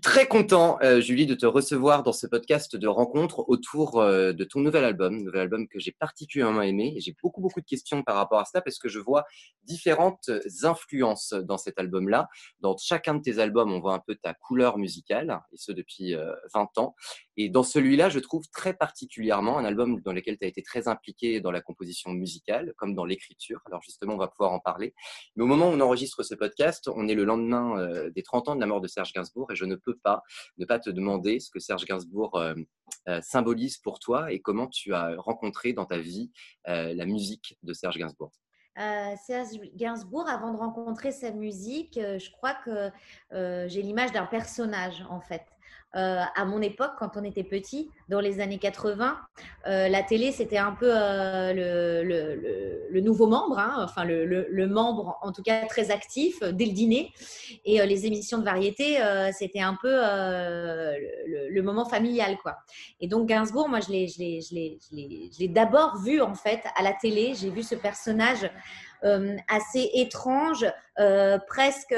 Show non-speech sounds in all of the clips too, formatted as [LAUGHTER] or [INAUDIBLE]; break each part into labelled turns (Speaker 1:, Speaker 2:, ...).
Speaker 1: très content, euh, Julie, de te recevoir dans ce podcast de rencontre autour euh, de ton nouvel album, nouvel album que j'ai particulièrement aimé. J'ai beaucoup, beaucoup de questions par rapport à cela parce que je vois différentes influences dans cet album-là. Dans chacun de tes albums, on voit un peu ta couleur musicale, et ce depuis euh, 20 ans. Et dans celui-là, je trouve très particulièrement un album dans lequel tu as été très impliqué dans la composition musicale, comme dans l'écriture. Alors justement, on va pouvoir en parler. Mais au moment où on enregistre ce podcast, on est le lendemain euh, des 30 ans de la mort de Serge Gainsbourg et je ne peux pas ne pas te demander ce que Serge Gainsbourg euh, euh, symbolise pour toi et comment tu as rencontré dans ta vie euh, la musique de Serge Gainsbourg?
Speaker 2: Serge Gainsbourg, avant de rencontrer sa musique, je crois que j'ai l'image d'un personnage en fait. Euh, à mon époque, quand on était petit, dans les années 80, euh, la télé c'était un peu euh, le, nouveau membre, hein, enfin le, membre en tout cas très actif dès le dîner. Et les émissions de variété, c'était un peu le, moment familial quoi. Et donc Gainsbourg, moi je l'ai, d'abord vu en fait à la télé. J'ai vu ce personnage assez étrange, presque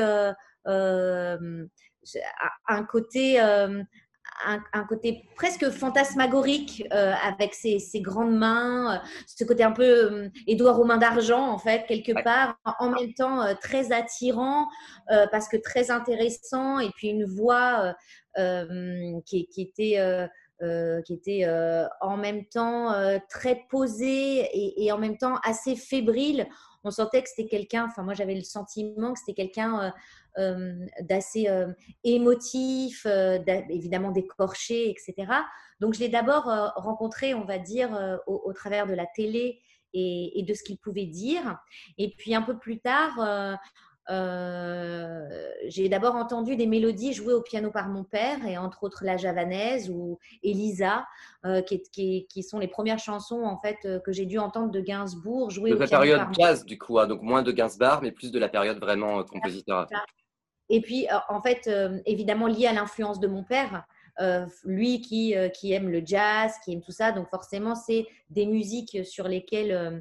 Speaker 2: un côté. euh, un, un côté presque fantasmagorique euh, avec ses, ses grandes mains, euh, ce côté un peu euh, Édouard aux mains d'argent en fait quelque
Speaker 1: Ouais.
Speaker 2: part, en même temps très attirant parce que très intéressant et puis une voix qui, qui était euh, qui était euh, en même temps euh, très posée et, et en même temps assez fébrile. On sentait que c'était quelqu'un, enfin moi j'avais le sentiment que c'était quelqu'un euh, euh, d'assez euh, émotif, évidemment d'écorché, etc. Donc je l'ai d'abord rencontré, on va dire, au, travers de la télé et de ce qu'il pouvait dire. Et puis un peu plus tard, euh, j'ai d'abord entendu des mélodies jouées au piano par mon père, et entre autres la javanaise ou Elisa, euh, qui, est- qui- qui sont les premières chansons en fait euh, que j'ai dû entendre de Gainsbourg jouer
Speaker 1: De
Speaker 2: au
Speaker 1: la
Speaker 2: piano
Speaker 1: période
Speaker 2: par mon
Speaker 1: jazz, du coup, hein, donc moins de Gainsbourg, mais plus de la période vraiment compositeur.
Speaker 2: Et puis, en fait, évidemment, lié à l'influence de mon père, euh, lui qui, euh, qui aime le jazz, qui aime tout ça, donc forcément, c'est des musiques sur lesquelles euh,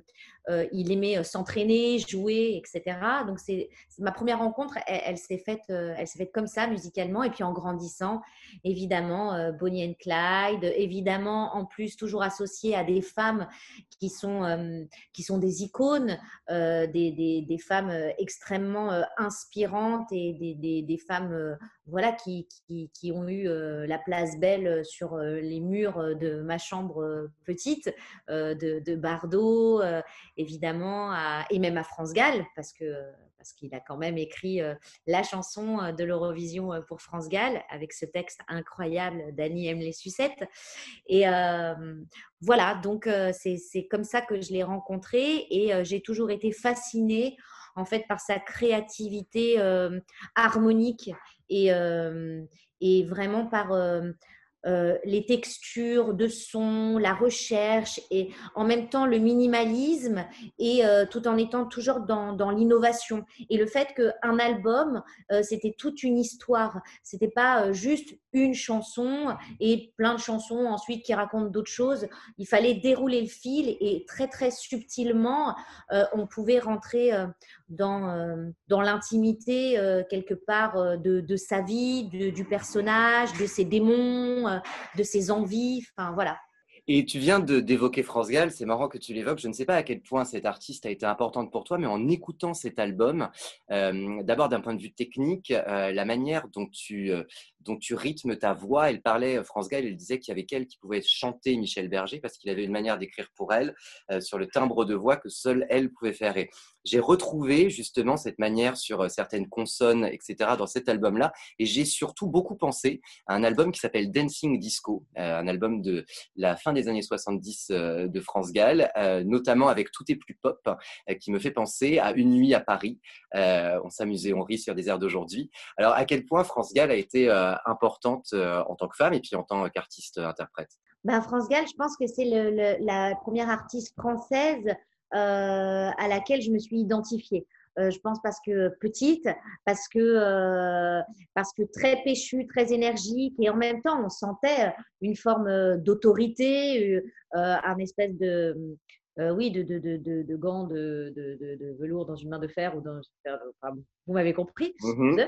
Speaker 2: euh, il aimait euh, s'entraîner, jouer, etc. Donc, c'est ma première rencontre, elle, s'est faite, elle faite comme ça, musicalement. Et puis, en grandissant, évidemment, Bonnie and Clyde, évidemment, en plus, toujours associé à des femmes qui sont, qui sont des icônes, des, des, des femmes extrêmement inspirantes et des, des, femmes voilà, qui, qui, qui ont eu la place belle sur les murs de ma chambre petite, de, de Bardot, euh, évidemment, et même à France Gall, parce que parce qu'il a quand même écrit euh, la chanson euh, de l'Eurovision euh, pour France Gall avec ce texte incroyable d'Annie aime les sucettes. Et euh, voilà, donc euh, c'est comme ça que je l'ai rencontré et euh, j'ai toujours été fascinée en fait par sa créativité euh, harmonique et, euh, et vraiment par euh, les textures de son, la recherche et en même temps le minimalisme et euh, tout en étant toujours dans, l'innovation. Et le fait qu'un album, euh, c'était toute une histoire. C'était pas juste une chanson et plein de chansons ensuite qui racontent d'autres choses. Il fallait dérouler le fil et très très subtilement, on pouvait rentrer dans, euh, dans l'intimité euh, quelque part euh, de, sa vie, de- du personnage, de ses démons, de ses envies. Enfin voilà.
Speaker 1: Et tu viens d'évoquer France Gall, c'est marrant que tu l'évoques. Je ne sais pas à quel point cette artiste a été importante pour toi, mais en écoutant cet album, d'abord d'un point de vue technique, la manière dont tu, dont tu rythmes ta voix, elle parlait, euh, France Gall, elle disait qu'il y avait qu'elle qui pouvait chanter Michel Berger parce qu'il avait une manière d'écrire pour elle euh, sur le timbre de voix que seule elle pouvait faire. J'ai retrouvé justement cette manière sur euh, certaines consonnes, etc. dans cet album-là. Et j'ai surtout beaucoup pensé à un album qui s'appelle Dancing Disco, un album de la fin des années 70 euh, de France Gall, notamment avec Tout est plus pop, qui me fait penser à Une nuit à Paris. On s'amusait, on rit sur des airs d'aujourd'hui. Alors, à quel point France Gall a été importante euh, en tant que femme et puis en tant qu'artiste-interprète
Speaker 2: Ben, France Gall, je pense que c'est le- le- la première artiste française euh, à laquelle je me suis identifiée. Euh, je pense parce que petite, parce que, euh, parce que très péchue, très énergique, et en même temps, on sentait une forme euh, d'autorité, euh, un espèce de, euh, oui, de, de, de, de, gants de, de, de- de velours dans une main de fer ou dans enfin, vous m'avez compris.
Speaker 1: Mhm.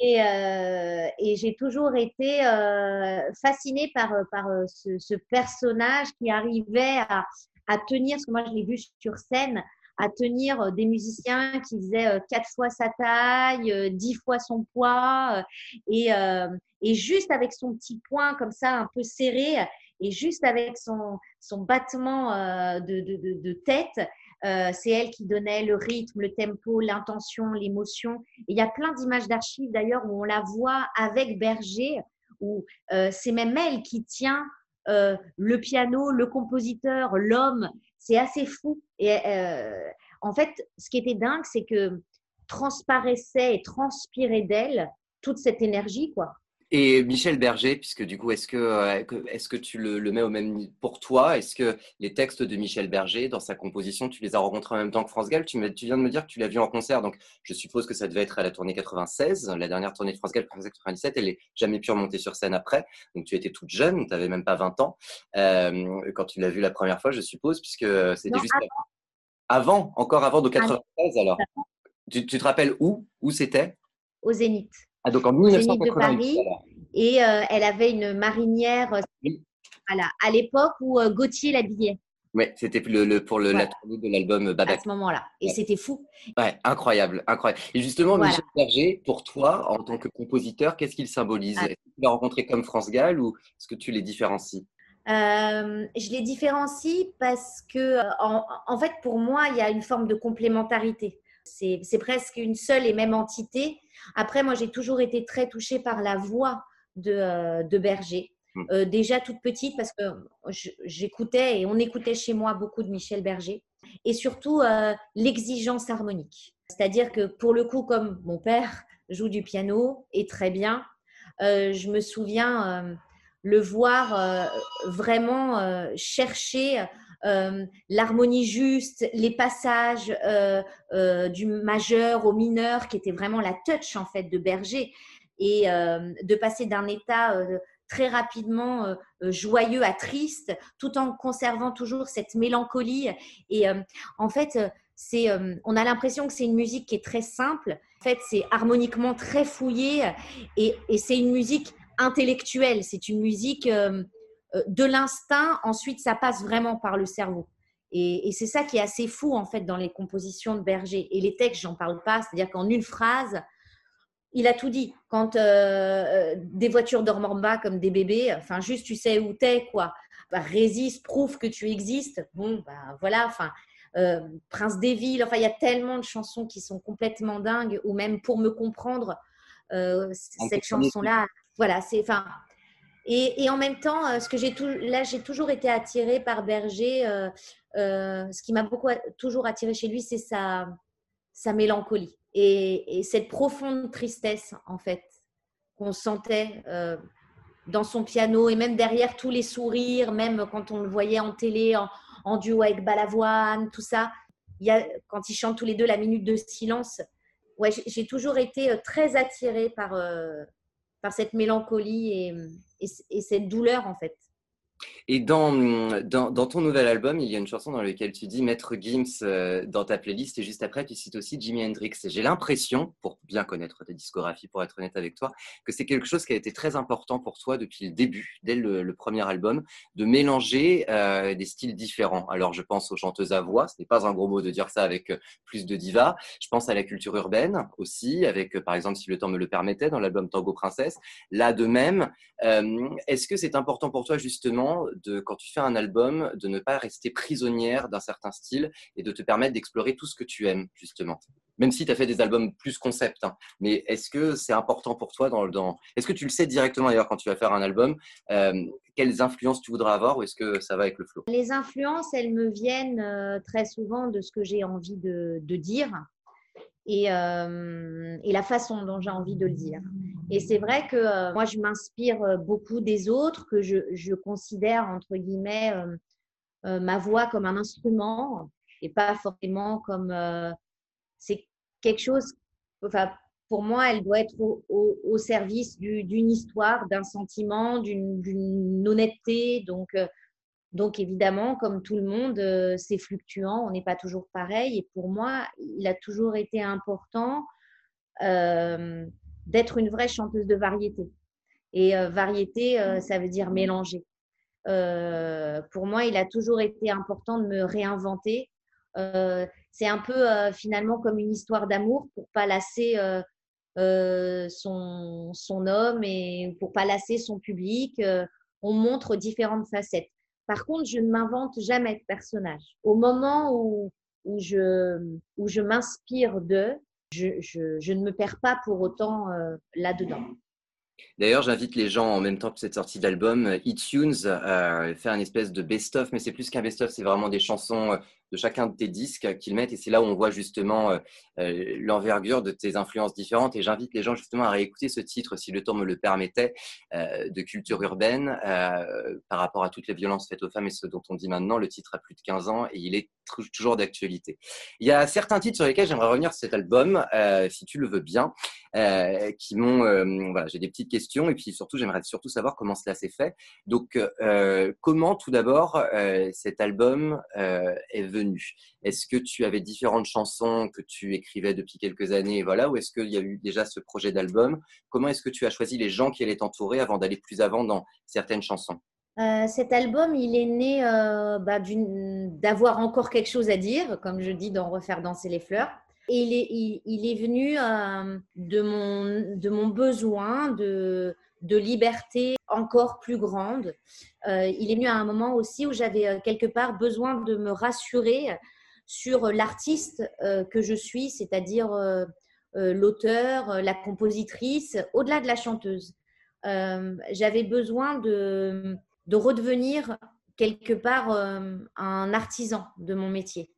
Speaker 2: Et, euh, et j'ai toujours été euh, fascinée par, par euh, ce, ce personnage qui arrivait à, à tenir, parce que moi je l'ai vu sur scène, à tenir euh, des musiciens qui faisaient euh, quatre fois sa taille, euh, dix fois son poids, euh, et, euh, et juste avec son petit poing comme ça, un peu serré, et juste avec son, son battement euh, de, de, de tête, euh, c'est elle qui donnait le rythme, le tempo, l'intention, l'émotion. Il y a plein d'images d'archives d'ailleurs où on la voit avec Berger, où euh, c'est même elle qui tient euh, le piano, le compositeur, l'homme. C'est assez fou. Et en fait, ce qui était dingue, c'est que transparaissait et transpirait d'elle toute cette énergie, quoi.
Speaker 1: Et Michel Berger, puisque du coup, est-ce que, euh, est-ce que tu le, le mets au même niveau pour toi? Est-ce que les textes de Michel Berger, dans sa composition, tu les as rencontrés en même temps que France Gall? Tu, me- tu viens de me dire que tu l'as vu en concert, donc je suppose que ça devait être à la tournée 96, la dernière tournée de France Gall, 97, elle n'est jamais pu remonter sur scène après, donc tu étais toute jeune, tu n'avais même pas 20 ans, euh, quand tu l'as vu la première fois, je suppose, puisque c'était
Speaker 2: Non,
Speaker 1: juste avant, encore avant, de 96 alors. Tu, tu te rappelles où? Où c'était?
Speaker 2: Au Zénith.
Speaker 1: Ah, donc en
Speaker 2: Zénith de
Speaker 1: 1998.
Speaker 2: Paris.
Speaker 1: alors.
Speaker 2: Et euh, elle avait une marinière, euh,
Speaker 1: Oui.
Speaker 2: voilà, à l'époque où euh, Gauthier l'habillait,
Speaker 1: Ouais, c'était le, le- pour le, la tournée de l'album
Speaker 2: à
Speaker 1: Babac.
Speaker 2: ce moment-là. Et
Speaker 1: Ouais.
Speaker 2: c'était fou.
Speaker 1: Ouais, incroyable, incroyable. Et justement,
Speaker 2: Voilà.
Speaker 1: Michel Berger, pour toi, en tant que compositeur, qu'est-ce qu'il symbolise?
Speaker 2: Ah.
Speaker 1: Est-ce que tu l'as rencontré comme France Gall ou est-ce que tu les différencies?
Speaker 2: Euh, je les différencie parce que, en, en fait, pour moi, il y a une forme de complémentarité. C'est c'est presque une seule et même entité. Après, moi, j'ai toujours été très touchée par la voix de, euh, de Berger.
Speaker 1: Mm.
Speaker 2: Euh, déjà toute petite, parce que j'écoutais et on écoutait chez moi beaucoup de Michel Berger. Et surtout, euh, l'exigence harmonique. C'est-à-dire que pour le coup, comme mon père joue du piano et très bien, euh, je me souviens le voir vraiment chercher euh, l'harmonie juste, les passages euh, euh, du majeur au mineur, qui était vraiment la touch en fait de Berger, et de passer d'un état très rapidement joyeux à triste, tout en conservant toujours cette mélancolie. Et en fait, c'est, on a l'impression que c'est une musique qui est très simple. En fait, c'est harmoniquement très fouillé, et, et c'est une musique intellectuelle. C'est une musique de l'instinct. Ensuite, ça passe vraiment par le cerveau. Et, et c'est ça qui est assez fou en fait dans les compositions de Berger. Et les textes, j'en parle pas. C'est-à-dire qu'en une phrase, il a tout dit. Quand euh, euh, des voitures dorment en bas comme des bébés, enfin juste tu sais où t'es quoi. Bah, résiste, prouve que tu existes. Bon, bah voilà. Enfin, euh, Prince des villes. Enfin, il y a tellement de chansons qui sont complètement dingues. Ou même pour me comprendre, euh, cette chanson-là. Voilà, c'est enfin. Et, en même temps, euh, ce que j'ai tout, là, j'ai toujours été attirée par Berger. euh, euh, ce qui m'a beaucoup toujours attirée chez lui, c'est sa, sa mélancolie et, et cette profonde tristesse, en fait, qu'on sentait dans son piano et même derrière tous les sourires, même quand on le voyait en télé, en, duo avec Balavoine, tout ça. Il y a, quand ils chantent tous les deux la minute de silence, ouais, j'ai- toujours été très attirée par, par cette mélancolie et, et, et cette douleur, en fait.
Speaker 1: Et dans, dans, ton nouvel album, il y a une chanson dans laquelle tu dis Maître Gims euh, dans ta playlist et juste après, tu cites aussi Jimi Hendrix. J'ai l'impression, pour bien connaître ta discographie, pour être honnête avec toi, que c'est quelque chose qui a été très important pour toi depuis le début, dès le, premier album, de mélanger euh, des styles différents. Alors, je pense aux chanteuses à voix, ce n'est pas un gros mot de dire ça avec euh, plus de diva. Je pense à la culture urbaine aussi, avec par exemple, si le temps me le permettait, dans l'album Tango Princesse. Là, de même, est-ce que c'est important pour toi justement, de, quand tu fais un album, de ne pas rester prisonnière d'un certain style et de te permettre d'explorer tout ce que tu aimes justement. Même si tu as fait des albums plus concept, hein. mais est-ce que c'est important pour toi dans, dans... Est-ce que tu le sais directement d'ailleurs quand tu vas faire un album euh, Quelles influences tu voudras avoir ou est-ce que ça va avec le flow?
Speaker 2: Les influences, elles me viennent euh, très souvent de ce que j'ai envie de, de dire et, euh, et la façon dont j'ai envie de le dire. Et c'est vrai que euh, moi, je m'inspire euh, beaucoup des autres, que je, je considère, entre guillemets, ma voix comme un instrument et pas forcément comme... c'est quelque chose... Enfin, pour moi, elle doit être au, au- service du- d'une histoire, d'un sentiment, d'une honnêteté. Donc, Donc évidemment, comme tout le monde, euh, c'est fluctuant, on n'est pas toujours pareil. Et pour moi, il a toujours été important euh, d'être une vraie chanteuse de variété. Et euh, variété, euh, ça veut dire mélanger. Pour moi, il a toujours été important de me réinventer. C'est un peu finalement comme une histoire d'amour pour pas lasser son, son homme et pour pas lasser son public. On montre différentes facettes. Par contre, je ne m'invente jamais de personnage. Au moment où, où je, où je m'inspire d'eux, je, je, ne me perds pas pour autant euh, là-dedans.
Speaker 1: D'ailleurs, j'invite les gens en même temps que cette sortie d'album, euh, iTunes, à faire une espèce de best-of, mais c'est plus qu'un best-of, c'est vraiment des chansons euh, de chacun de tes disques qu'ils mettent. Et c'est là où on voit justement euh, euh, l'envergure de tes influences différentes. Et j'invite les gens justement à réécouter ce titre, si le temps me le permettait, euh, de culture urbaine, par rapport à toutes les violences faites aux femmes et ce dont on dit maintenant. Le titre a plus de 15 ans et il est toujours d'actualité. Il y a certains titres sur lesquels j'aimerais revenir sur cet album, si tu le veux bien, qui m'ont... voilà, j'ai des petites questions et puis surtout, j'aimerais surtout savoir comment cela s'est fait. Donc, comment tout d'abord cet album est venu Est-ce que tu avais différentes chansons que tu écrivais depuis quelques années, voilà, ou est-ce qu'il y a eu déjà ce projet d'album? Comment est-ce que tu as choisi les gens qui allaient t'entourer avant d'aller plus avant dans certaines chansons?
Speaker 2: Euh, cet album, il est né euh, bah, d'avoir encore quelque chose à dire, comme je dis dans Refaire danser les fleurs. Et il est, venu euh, de mon besoin de, de liberté encore plus grande. Euh, il est venu à un moment aussi où j'avais euh, quelque part besoin de me rassurer sur l'artiste euh, que je suis, c'est-à-dire euh, l'auteur, la compositrice, au-delà de la chanteuse. J'avais besoin de, de redevenir quelque part un artisan de mon métier,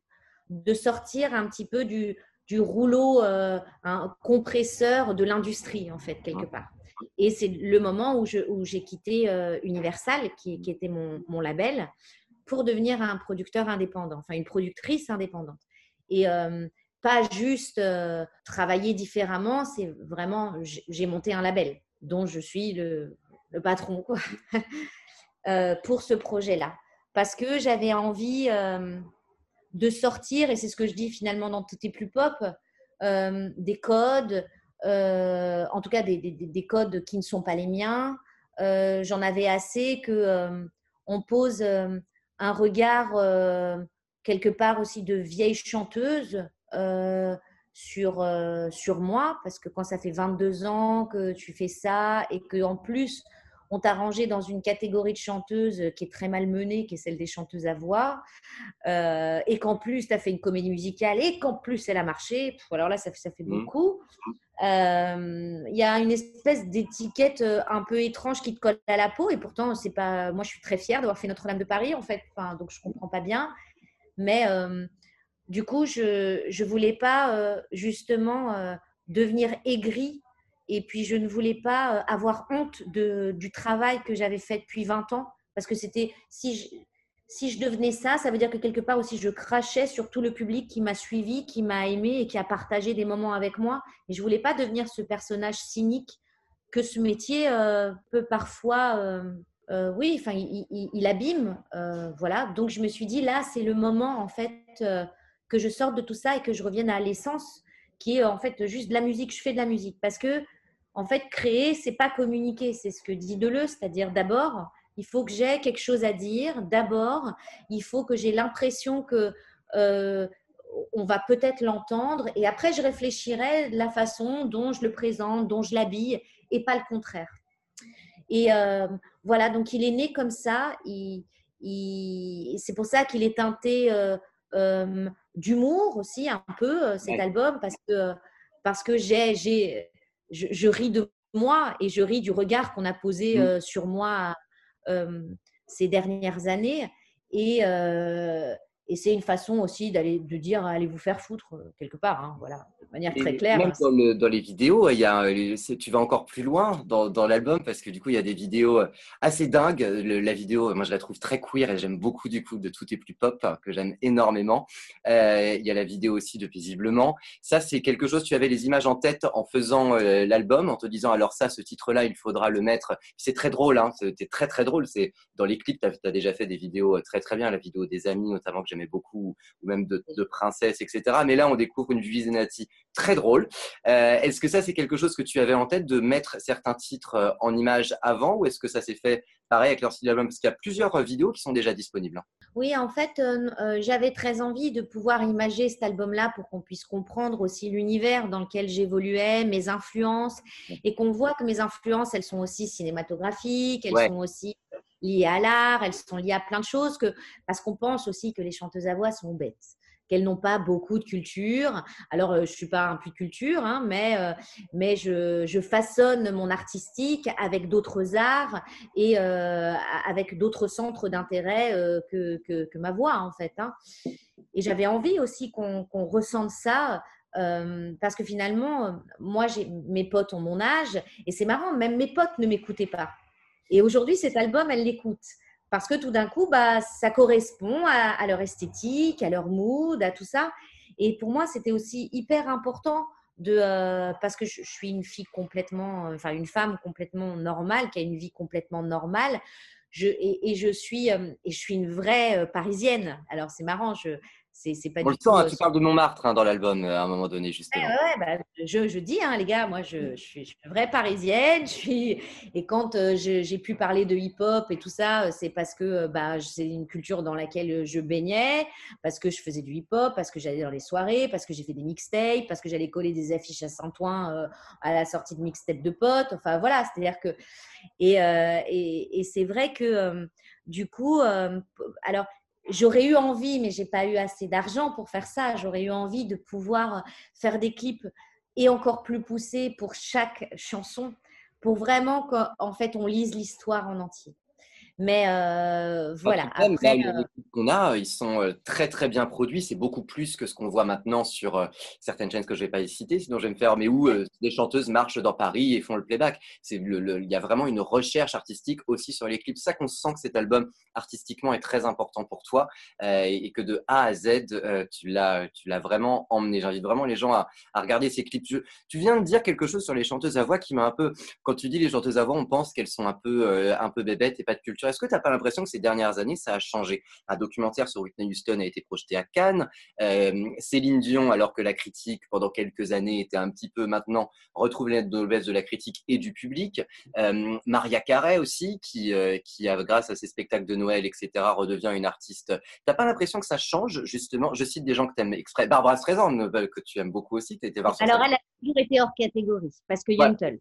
Speaker 2: de sortir un petit peu du, du rouleau un compresseur de l'industrie, en fait, quelque part. Et c'est le moment où j'ai quitté euh, Universal, qui, était mon, label, pour devenir un producteur indépendant, enfin une productrice indépendante. Et euh, pas juste euh, travailler différemment, c'est vraiment, j'ai monté un label dont je suis le, patron [LAUGHS] pour ce projet-là. Parce que j'avais envie de sortir, et c'est ce que je dis finalement dans Tout est plus pop, des codes, en tout cas des, des- des codes qui ne sont pas les miens. Euh, J'en avais assez que euh, on pose euh, un regard euh, quelque part aussi de vieille chanteuse euh, sur, euh, sur moi, parce que quand ça fait 22 ans que tu fais ça et que en plus on t'a rangé dans une catégorie de chanteuses qui est très mal menée, qui est celle des chanteuses à voix, euh, et qu'en plus tu as fait une comédie musicale et qu'en plus elle a marché, pff, alors là ça, fait- ça fait
Speaker 1: Mhm.
Speaker 2: beaucoup. Euh, Il y a une espèce d'étiquette euh, un peu étrange qui te colle à la peau, et pourtant c'est pas. Moi je suis très fière d'avoir fait Notre-Dame de Paris en fait, enfin, donc je comprends pas bien, mais euh, du coup je je voulais pas euh, justement euh, devenir aigrie et puis je ne voulais pas euh, avoir honte de, du travail que j'avais fait depuis 20 ans parce que c'était si je, si je devenais ça, ça veut dire que quelque part aussi je crachais sur tout le public qui m'a suivi, qui m'a aimé et qui a partagé des moments avec moi. Et je voulais pas devenir ce personnage cynique que ce métier euh, peut parfois, euh, oui, enfin, il, il- abîme, voilà. Donc je me suis dit là, c'est le moment en fait que je sorte de tout ça et que je revienne à l'essence, qui est en fait juste de la musique. Je fais de la musique parce que en fait, créer, c'est pas communiquer, c'est ce que dit Deleuze, c'est-à-dire d'abord, il faut que j'ai quelque chose à dire. D'abord, il faut que j'ai l'impression que euh, on va peut-être l'entendre, et après, je réfléchirai de la façon dont je le présente, dont je l'habille, et pas le contraire. Et euh, voilà, donc il est né comme ça. Il, il- c'est pour ça qu'il est teinté euh, d'humour aussi un peu cet
Speaker 1: Ouais.
Speaker 2: album parce que parce que j'ai j'ai je, je ris de moi et je ris du regard qu'on a posé
Speaker 1: Mm.
Speaker 2: euh, sur moi euh, ces dernières années et euh, et c'est une façon aussi d'aller de dire allez vous faire foutre euh, quelque part, hein, voilà, de manière très
Speaker 1: Et
Speaker 2: claire.
Speaker 1: même dans, le- dans les vidéos, il y a, euh, tu vas encore plus loin dans, dans l'album parce que du coup, il y a des vidéos euh, assez dingues. Le- la vidéo, moi, je la trouve très queer et j'aime beaucoup du coup de Tout est plus pop que j'aime énormément. Euh, il y a la vidéo aussi de Paisiblement. Ça, c'est quelque chose, tu avais les images en tête en faisant euh, l'album, en te disant alors ça, ce titre-là, il faudra le mettre. C'est très drôle, hein, c'était très très drôle. C'est dans les clips, tu as, déjà fait des vidéos très très bien, la vidéo des amis notamment que j'aimais beaucoup, ou même de, de princesses, etc. Mais là, on découvre une Vizinati très drôle. Euh, est-ce que ça, c'est quelque chose que tu avais en tête de mettre certains titres euh, en images avant, ou est-ce que ça s'est fait pareil avec leur style d'album? Parce qu'il y a plusieurs euh, vidéos qui sont déjà disponibles. hein.
Speaker 2: Oui, en fait, euh, euh, j'avais très envie de pouvoir imager cet album-là pour qu'on puisse comprendre aussi l'univers dans lequel j'évoluais, mes influences, et qu'on voit que mes influences, elles sont aussi cinématographiques, elles
Speaker 1: Ouais.
Speaker 2: sont aussi liées à l'art, elles sont liées à plein de choses, que, parce qu'on pense aussi que les chanteuses à voix sont bêtes qu'elles n'ont pas beaucoup de culture. Alors, euh, je suis pas un puits de culture, hein, mais, euh, mais je, je façonne mon artistique avec d'autres arts et euh, avec d'autres centres d'intérêt que, que, ma voix, en fait. hein. Et j'avais envie aussi qu'on ressente ça. parce que finalement, moi, mes potes ont mon âge et c'est marrant, même mes potes ne m'écoutaient pas. Et aujourd'hui, cet album, elles l'écoutent parce que tout d'un coup, bah, ça correspond à, leur esthétique, à leur mood, à tout ça. Et pour moi, c'était aussi hyper important de, euh, parce que je, suis une fille complètement, enfin une femme complètement normale, qui a une vie complètement normale. Je, et, je suis, euh, et je suis une vraie euh, parisienne. Alors c'est marrant, c'est, c'est pas
Speaker 1: On
Speaker 2: du
Speaker 1: le sent, hein,
Speaker 2: euh,
Speaker 1: tu parles de Montmartre hein, dans l'album euh, à un moment donné, justement.
Speaker 2: Ouais, ouais, bah, je, je dis, hein, les gars, moi, je, je suis, je suis une vraie parisienne. Je suis... Et quand euh, j'ai pu parler de hip-hop et tout ça, c'est parce que bah, c'est une culture dans laquelle je baignais, parce que je faisais du hip-hop, parce que j'allais dans les soirées, parce que j'ai fait des mixtapes, parce que j'allais coller des affiches à Saint-Ouen euh, à la sortie de mixtape de potes. Enfin, voilà, c'est-à-dire que. Et, euh, et, et c'est vrai que, du coup, alors, J'aurais eu envie, mais j'ai pas eu assez d'argent pour faire ça. J'aurais eu envie de pouvoir faire des clips et encore plus poussés pour chaque chanson, pour vraiment qu'en fait on lise l'histoire en entier. Mais euh, voilà.
Speaker 1: Cas,
Speaker 2: Après,
Speaker 1: là,
Speaker 2: euh,
Speaker 1: les clips qu'on a, ils sont très très bien produits. C'est beaucoup plus que ce qu'on voit maintenant sur certaines chaînes que je vais pas citer, sinon je vais me faire. Mais où des chanteuses marchent dans Paris et font le playback. C'est le, il y a vraiment une recherche artistique aussi sur les clips. C'est ça qu'on sent que cet album artistiquement est très important pour toi euh, et, et que de A à Z, euh, tu l'as tu l'as vraiment emmené. J'invite vraiment les gens à, à regarder ces clips. Je- tu viens de dire quelque chose sur les chanteuses à voix qui m'a un peu. Quand tu dis les chanteuses à voix, on pense qu'elles sont un peu euh, un peu bébêtes et pas de culture. Est-ce que tu n'as pas l'impression que ces dernières années, ça a changé? Un documentaire sur Whitney Houston a été projeté à Cannes. Euh, Céline Dion, alors que la critique pendant quelques années était un petit peu maintenant retrouve les noblesse de la critique et du public. Euh, Maria Carey aussi, qui, euh, qui a, grâce à ses spectacles de Noël, etc., redevient une artiste. T'as pas l'impression que ça change? Justement Je cite des gens que tu aimes exprès. Barbara Streisand, que tu aimes beaucoup aussi. Tu
Speaker 2: alors elle a toujours été hors catégorie parce que
Speaker 1: Ouais.
Speaker 2: Yontel.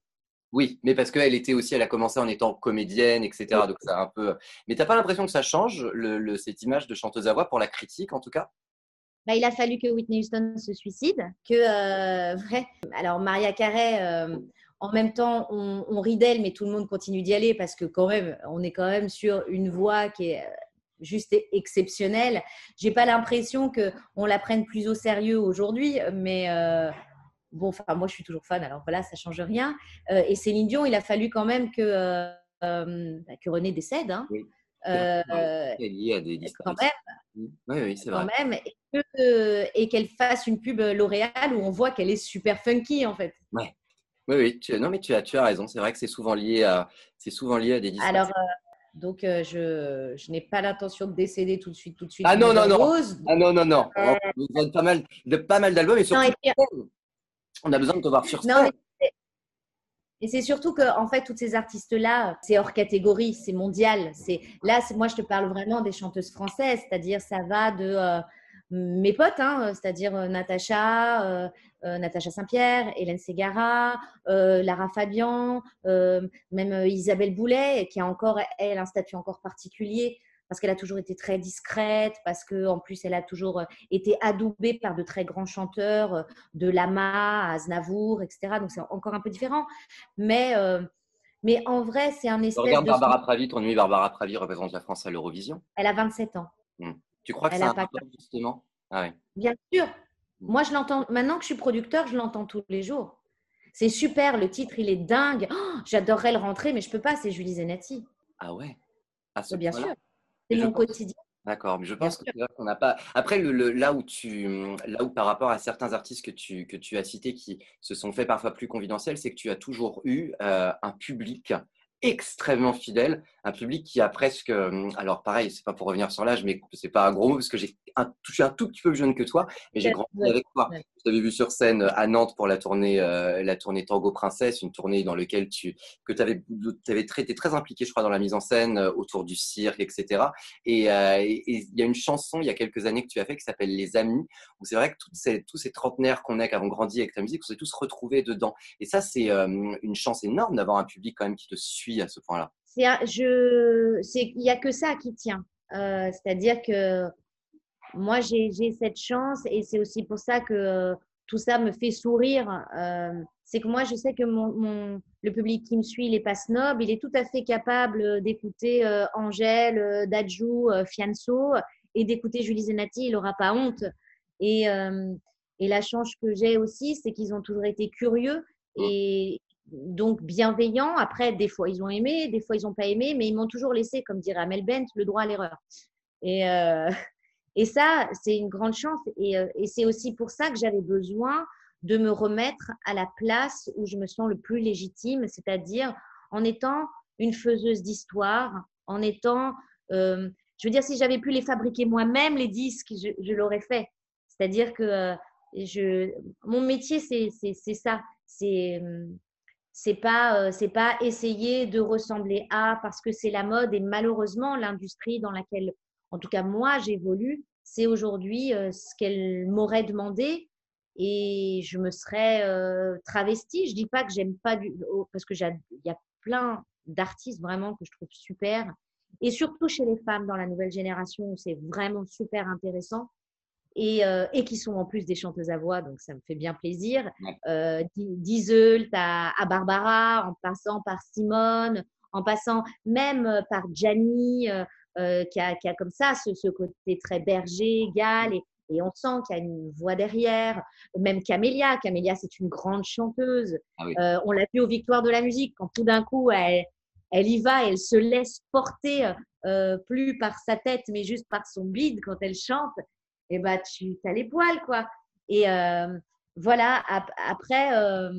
Speaker 1: Oui, mais parce qu'elle était aussi, elle a commencé en étant comédienne, etc. Donc ça a un peu. Mais t'as pas l'impression que ça change le, le- cette image de chanteuse à voix pour la critique en tout cas?
Speaker 2: Bah, il a fallu que Whitney Houston se suicide, que euh, vrai. Alors Maria Carey, euh, en même temps, on, on rit d'elle, mais tout le monde continue d'y aller parce que quand même, on est quand même sur une voix qui est euh, juste exceptionnelle. J'ai pas l'impression que on la prenne plus au sérieux aujourd'hui, mais euh, bon, enfin moi je suis toujours fan, alors voilà, ça change rien. Euh, et Céline Dion, il a fallu quand même que euh, euh, que René décède. hein.
Speaker 1: Oui.
Speaker 2: Euh,
Speaker 1: Elle est liée à des
Speaker 2: quand même
Speaker 1: Oui, oui, c'est
Speaker 2: quand
Speaker 1: vrai.
Speaker 2: même, et, que, euh, et qu'elle fasse une pub L'Oréal où on voit qu'elle est super funky en fait.
Speaker 1: Oui, oui, tu, non, mais tu as, tu as raison. C'est vrai que c'est souvent lié à, c'est souvent lié à des disparitions.
Speaker 2: Alors, euh, donc, euh, je, je n'ai pas l'intention de décéder tout de suite, tout de suite.
Speaker 1: Ah non, non, non. Ah non, non, non. On a besoin de pas mal, de pas mal d'albums et
Speaker 2: Non,
Speaker 1: surtout,
Speaker 2: et puis-
Speaker 1: on a besoin de te voir sur scène.
Speaker 2: et c'est surtout que, en fait, toutes ces artistes-là, c'est hors catégorie, c'est mondial. C'est là, moi, je te parle vraiment des chanteuses françaises, c'est-à-dire ça va de euh, mes potes, hein, c'est-à-dire euh, Natacha, euh, euh, Natacha Saint-Pierre, Hélène Ségara, Lara Fabian, même Isabelle Boulet, qui a encore elle un statut encore particulier parce qu'elle a toujours été très discrète, parce que en plus elle a toujours euh, été adoubée par de très grands chanteurs, euh, de Lama à Aznavour, etc. Donc c'est encore un peu différent, mais euh, mais en vrai c'est un espèce
Speaker 1: Regarde
Speaker 2: de
Speaker 1: Barbara Pravi, ton nuit Barbara Pravi représente la France à l'Eurovision.
Speaker 2: elle a 27 ans.
Speaker 1: Hmm. Tu crois que c'est
Speaker 2: a
Speaker 1: un
Speaker 2: pas
Speaker 1: justement? Ah ouais.
Speaker 2: Bien sûr. Moi, je l'entends. Maintenant que je suis producteur, je l'entends tous les jours. C'est super. Le titre, il est dingue. Oh, J'adorerais le rentrer, mais je peux pas. C'est Julie Zenati.
Speaker 1: Ah ouais? À ce
Speaker 2: Bien sûr. C'est mon
Speaker 1: pense-
Speaker 2: quotidien.
Speaker 1: D'accord, mais je pense qu'on n'a pas. Après, le, le- là où tu, là où par rapport à certains artistes que tu, que tu as cités qui se sont fait parfois plus confidentiels, c'est que tu as toujours eu euh, un public extrêmement fidèle, un public qui a presque. euh, Alors pareil, c'est pas pour revenir sur l'âge, mais c'est pas un gros mot parce que j'ai un, je suis un tout petit peu plus jeune que toi, mais j'ai grandi avec toi. Je t'avais vu sur scène à Nantes pour la tournée, euh, la tournée Tango Princesse, une tournée dans laquelle tu que tu avais, avais très, été très impliqué, je crois, dans la mise en scène euh, autour du cirque, etc. Et euh, et- et il y a une chanson il y a quelques années que tu as fait qui s'appelle Les Amis, où c'est vrai que toutes ces, tous ces trentenaires qu'on est, qui avons grandi avec ta musique, on s'est tous retrouvés dedans. Et ça, c'est euh, une chance énorme d'avoir un public quand même qui te suit à ce point-là.
Speaker 2: Il y a que ça qui tient. Euh, c'est-à-dire que moi, j'ai, cette chance et c'est aussi pour ça que euh, tout ça me fait sourire. Euh, c'est que moi, je sais que mon, mon- le public qui me suit, il n'est pas snob, il est tout à fait capable d'écouter euh, Angèle, euh, Fianso et d'écouter Julie Zenati, il n'aura pas honte. Et, et la chance que j'ai aussi, c'est qu'ils ont toujours été curieux et donc bienveillants. Après, des fois, ils ont aimé, des fois, ils n'ont pas aimé, mais ils m'ont toujours laissé, comme dirait Amel Bent, le droit à l'erreur. Et, euh, [LAUGHS] et ça, c'est une grande chance. Et, euh, et c'est aussi pour ça que j'avais besoin de me remettre à la place où je me sens le plus légitime, c'est-à-dire en étant une faiseuse d'histoire, en étant, euh, je veux dire, si j'avais pu les fabriquer moi-même, les disques, je, je l'aurais fait. C'est-à-dire que je, mon métier, c'est ça. C'est c'est pas euh, c'est pas essayer de ressembler à parce que c'est la mode et malheureusement l'industrie dans laquelle en tout cas moi j'évolue c'est aujourd'hui euh, ce qu'elle m'aurait demandé et je me serais euh, travestie. Je dis pas que j'aime pas du parce que il y a plein d'artistes vraiment que je trouve super et surtout chez les femmes dans la nouvelle génération c'est vraiment super intéressant et, euh, et qui sont en plus des chanteuses à voix, donc ça me fait bien plaisir. Euh, Di- Diesel, à, à Barbara, en passant par Simone, en passant même euh, par Gianni, euh, euh, qui, a, qui a comme ça ce, ce côté très berger, égal, et, et on sent qu'il y a une voix derrière. Même Camélia, Camélia c'est une grande chanteuse.
Speaker 1: Ah oui.
Speaker 2: Euh, on l'a vu aux Victoires de la musique, quand tout d'un coup elle, elle y va, elle se laisse porter, euh, plus par sa tête, mais juste par son bide quand elle chante et bah tu as les poils quoi. Et euh, voilà, ap- après, euh,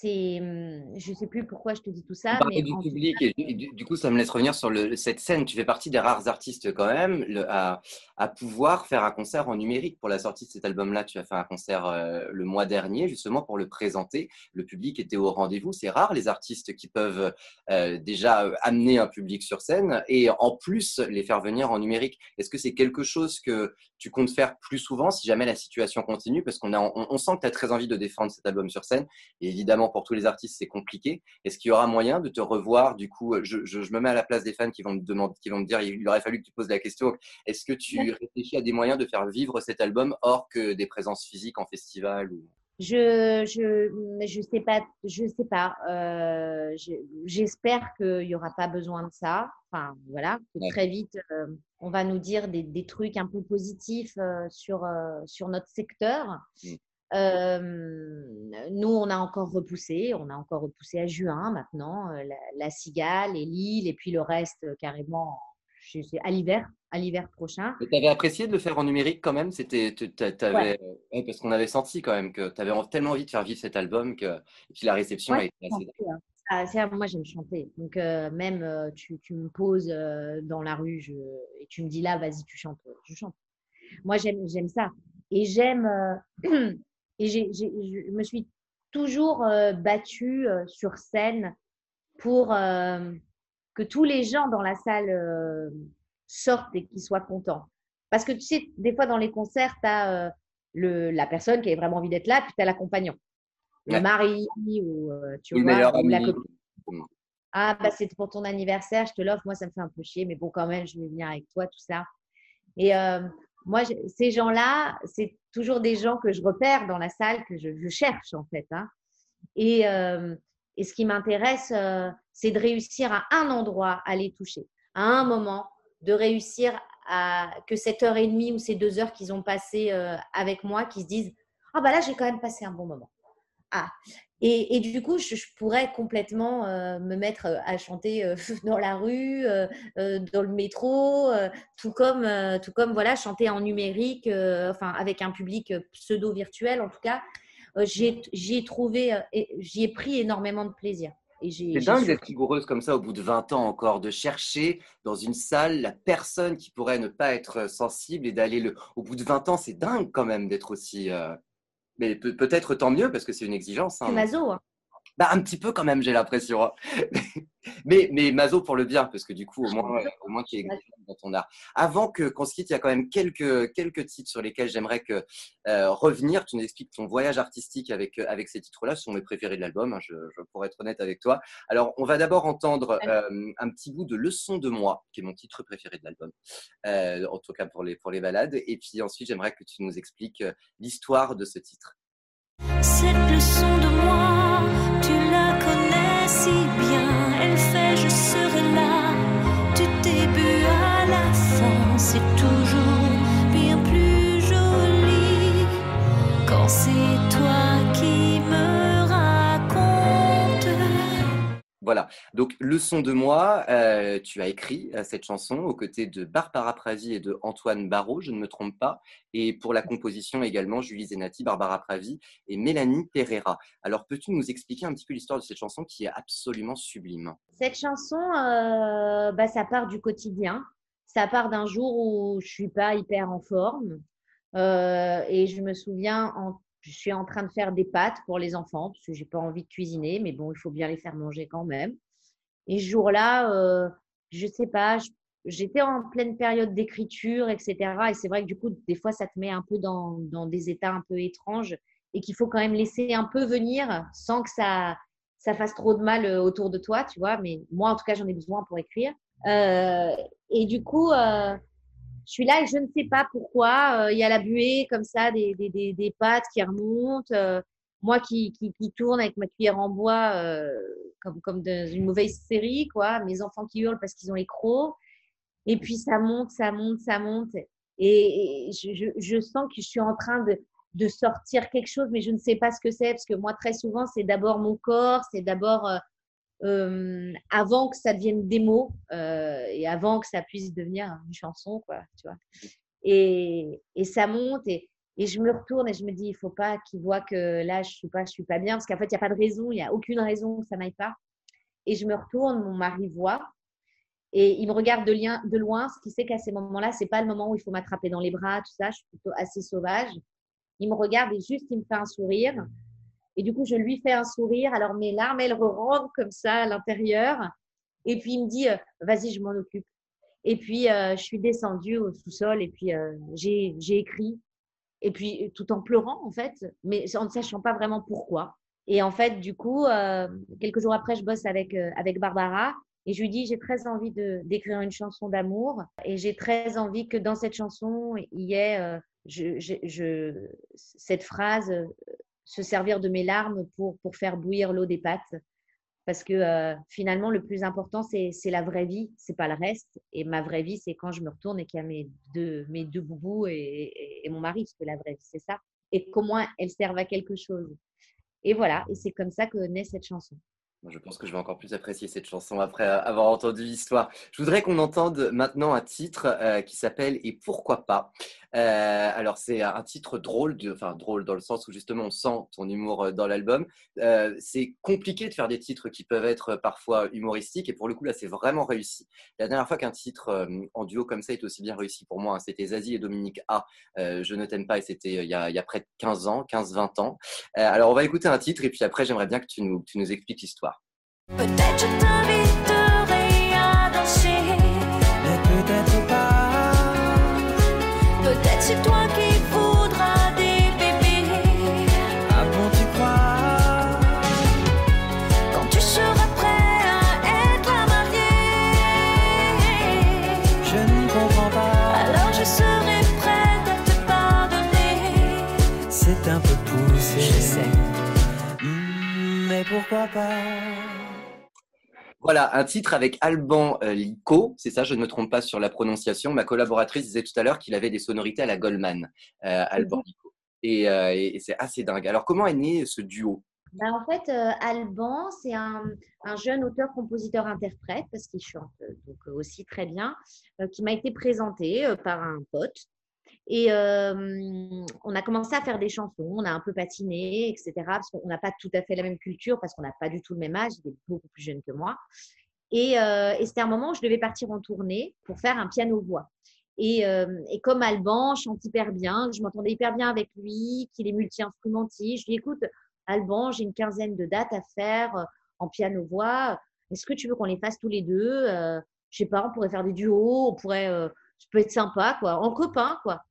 Speaker 2: c'est, hum, je sais plus pourquoi je te dis tout ça, mais
Speaker 1: du public et du, coup, ça me laisse revenir sur le- cette scène. Tu fais partie des rares artistes quand même le- à, à pouvoir faire un concert en numérique pour la sortie de cet album-là. Tu as fait un concert euh, le mois dernier justement pour le présenter. Le public était au rendez-vous. C'est rare les artistes qui peuvent euh, déjà euh, amener un public sur scène et en plus les faire venir en numérique. Est-ce que c'est quelque chose que tu comptes faire plus souvent si jamais la situation continue? Parce qu'on a, on, on sent que tu as très envie de défendre cet album sur scène. Et évidemment, pour tous les artistes, c'est compliqué. Est-ce qu'il y aura moyen de te revoir Du coup, je, je- je me mets à la place des fans qui vont me demander, qui vont me dire, il aurait fallu que tu poses la question. Est-ce que tu réfléchis à des moyens de faire vivre cet album hors que des présences physiques en festival ou...
Speaker 2: Je, je, je sais pas, je sais pas. Euh, je- J'espère qu'il y aura pas besoin de ça. Enfin, voilà, que très vite, euh, on va nous dire des, des trucs un peu positifs euh, sur, euh, sur notre secteur. Euh, nous, on a encore repoussé, on a encore repoussé à juin maintenant, euh, la, la Cigale et Lille, et puis le reste euh, carrément je sais, à l'hiver, à l'hiver prochain.
Speaker 1: Tu avais apprécié de le faire en numérique quand même? C'était, ouais, Parce qu'on avait senti quand même que tu avais tellement envie de faire vivre cet album que et puis la réception a été assez...
Speaker 2: hein. Ah, moi, j'aime chanter. Donc, euh, même euh, tu, tu me poses euh, dans la rue je, et tu me dis là, vas-y, tu chantes. Je chante. Moi, j'aime ça. Et j'aime. [CLEARS THROAT] et je me suis toujours euh, battue euh, sur scène pour euh, que tous les gens dans la salle sortent et qu'ils soient contents. Parce que tu sais, des fois dans les concerts, tu as la personne qui a vraiment envie d'être là, puis tu as l'accompagnant. Le
Speaker 1: Ouais.
Speaker 2: mari ou, tu vois, ou la copine. Ah, bah, c'est pour ton anniversaire, je te l'offre. Moi, ça me fait un peu chier, mais bon, quand même, je vais venir avec toi, tout ça. Et euh, moi, ces gens-là, c'est toujours des gens que je repère dans la salle, que je, cherche, en fait. hein. Et, euh, et ce qui m'intéresse, euh, c'est de réussir à un endroit à les toucher, à un moment, de réussir à, que cette heure et demie ou ces deux heures qu'ils ont passées euh, avec moi, qui se disent Ah, bah là, j'ai quand même passé un bon moment. Ah. Et, et du coup, je, je pourrais complètement euh, me mettre à chanter euh, [LAUGHS] dans la rue, euh, euh, dans le métro, euh, tout comme, euh, tout comme voilà, chanter en numérique, euh, enfin avec un public pseudo-virtuel en tout cas. Euh, j'y ai trouvé, euh, j'y ai pris énormément de plaisir.
Speaker 1: C'est dingue d'être rigoureuse comme ça au bout de 20 ans encore, de chercher dans une salle la personne qui pourrait ne pas être sensible et d'aller le. Au bout de 20 ans, c'est dingue quand même d'être aussi. Mais peut- peut-être tant mieux parce que c'est une exigence.
Speaker 2: C'est maso. hein.
Speaker 1: Bah, un petit peu quand même, j'ai l'impression. hein. [LAUGHS] mais, mais Mazo pour le bien, parce que du coup, au moins, au moins tu es dans ton art. Avant que qu'on se quitte, il y a quand même quelques, quelques titres sur lesquels j'aimerais que euh, revenir. Tu nous expliques ton voyage artistique avec, euh, avec ces titres-là. Ce sont mes préférés de l'album, hein, je, je pourrais être honnête avec toi. Alors, on va d'abord entendre euh, un petit bout de Leçon de moi, qui est mon titre préféré de l'album, euh, en tout cas pour les, pour les balades. Et puis ensuite, j'aimerais que tu nous expliques l'histoire de ce titre.
Speaker 3: Cette si bien. Elle fait, je serai là. Du début à la fin, c'est toujours bien plus joli. Quand c'est toi
Speaker 1: Voilà, donc Leçon de moi, euh, tu as écrit euh, cette chanson aux côtés de Barbara Pravi et de Antoine Barraud, je ne me trompe pas, et pour la composition également Julie Zenati, Barbara Pravi et Mélanie Pereira. Alors peux-tu nous expliquer un petit peu l'histoire de cette chanson qui est absolument sublime?
Speaker 2: Cette chanson, euh, bah, ça part du quotidien. Ça part d'un jour où je suis pas hyper en forme. Et je me souviens, en- je suis en train de faire des pâtes pour les enfants parce que j'ai pas envie de cuisiner, mais bon, il faut bien les faire manger quand même. Et ce jour-là, euh, je sais pas, j'étais en pleine période d'écriture, etc. Et c'est vrai que du coup, des fois, ça te met un peu dans, dans des états un peu étranges et qu'il faut quand même laisser un peu venir sans que ça, ça fasse trop de mal euh, autour de toi, tu vois. Mais moi, en tout cas, j'en ai besoin pour écrire. Euh, et du coup, euh, je suis là et je ne sais pas pourquoi. euh, Il y a la buée comme ça, des, des, des, des pattes qui remontent. euh, moi qui, qui, qui tourne avec ma cuillère en bois euh, comme, comme dans une mauvaise série, quoi. Mes enfants qui hurlent parce qu'ils ont les crocs. Et puis ça monte, ça monte, ça monte. Et, je, je, je sens que je suis en train de, de sortir quelque chose, mais je ne sais pas ce que c'est, parce que moi, très souvent, c'est d'abord mon corps, c'est d'abord euh, avant que ça devienne des mots euh, et avant que ça puisse devenir une chanson, quoi, tu vois. Et, et ça monte et, et je me retourne et je me dis, il faut pas qu'ils voient que là, je suis pas, je suis pas bien, parce qu'en fait, il n'y a pas de raison, il n'y a aucune raison que ça n'aille pas. Et je me retourne, mon mari voit et il me regarde de, lien, de loin, ce qui sait qu'à ces moments-là, c'est pas le moment où il faut m'attraper dans les bras, tout ça. Je suis plutôt assez sauvage. Il me regarde et juste, il me fait un sourire. Et du coup, je lui fais un sourire. Alors, mes larmes, elles rentrent comme ça à l'intérieur. Et puis, il me dit, euh, vas-y, je m'en occupe. Et puis, euh, je suis descendue au sous-sol et puis euh, j'ai écrit. Et puis, tout en pleurant, en fait, mais en ne sachant pas vraiment pourquoi. Et en fait, du coup, euh, quelques jours après, je bosse avec, avec Barbara. Et je lui dis, j'ai très envie d'écrire une chanson d'amour. Et j'ai très envie que dans cette chanson, il y ait je, je, cette phrase, se servir de mes larmes pour, pour faire bouillir l'eau des pâtes. Parce que euh, finalement, le plus important, c'est la vraie vie, c'est pas le reste. Et ma vraie vie, c'est quand je me retourne et qu'il y a mes deux, mes deux boubous et, et- et mon mari, parce que la vraie vie, c'est ça. Et qu'au moins, elles servent à quelque chose. Et voilà, et c'est comme ça que naît cette chanson.
Speaker 1: Je pense que je vais encore plus apprécier cette chanson après avoir entendu l'histoire. Je voudrais qu'on entende maintenant un titre euh, qui s'appelle Et pourquoi pas. Euh, alors c'est un titre drôle, enfin drôle dans le sens où justement on sent ton humour euh, dans l'album. Euh, c'est compliqué de faire des titres qui peuvent être parfois humoristiques et pour le coup là c'est vraiment réussi. La dernière fois qu'un titre euh, en duo comme ça est aussi bien réussi pour moi, hein, c'était Zazie et Dominique A. Euh, je ne t'aime pas et c'était euh, il, y a, près de 15 ans, 15-20 ans. Euh, alors on va écouter un titre et puis après j'aimerais bien que tu nous expliques l'histoire.
Speaker 3: Peut-être je t'inviterai à danser.
Speaker 4: mais peut-être pas.
Speaker 3: Peut-être c'est toi qui voudras des bébés.
Speaker 4: Ah bon, tu crois?
Speaker 3: Quand tu seras prêt à être marié.
Speaker 4: Je ne comprends pas.
Speaker 3: Alors je serai prête à te pardonner.
Speaker 4: C'est un peu poussé.
Speaker 3: Je sais.
Speaker 4: Hmm, mais pourquoi pas?
Speaker 1: Voilà, un titre avec Alban euh, Lico, c'est ça, je ne me trompe pas sur la prononciation. Ma collaboratrice disait tout à l'heure qu'il avait des sonorités à la Goldman, euh, Alban
Speaker 2: Mhm.
Speaker 1: Lico. Et, euh, et- c'est assez dingue. Alors, comment est né ce duo?
Speaker 2: Ben, en fait, euh, Alban, c'est un, un jeune auteur-compositeur-interprète, parce qu'il chante donc, aussi très bien, euh, qui m'a été présenté euh, par un pote. Et on a commencé à faire des chansons, on a un peu patiné, etc. Parce qu'on n'a pas tout à fait la même culture, parce qu'on n'a pas du tout le même âge, il est beaucoup plus jeune que moi. Et, c'était un moment où je devais partir en tournée pour faire un piano-voix. Et, comme Alban chante hyper bien, je m'entendais hyper bien avec lui, qu'il est multi-instrumentiste, je lui dis écoute, Alban, j'ai une quinzaine de dates à faire euh, en piano-voix. Est-ce que tu veux qu'on les fasse tous les deux euh, Je sais pas, on pourrait faire des duos, on pourrait, euh, ça peut être sympa, quoi, en copain, quoi.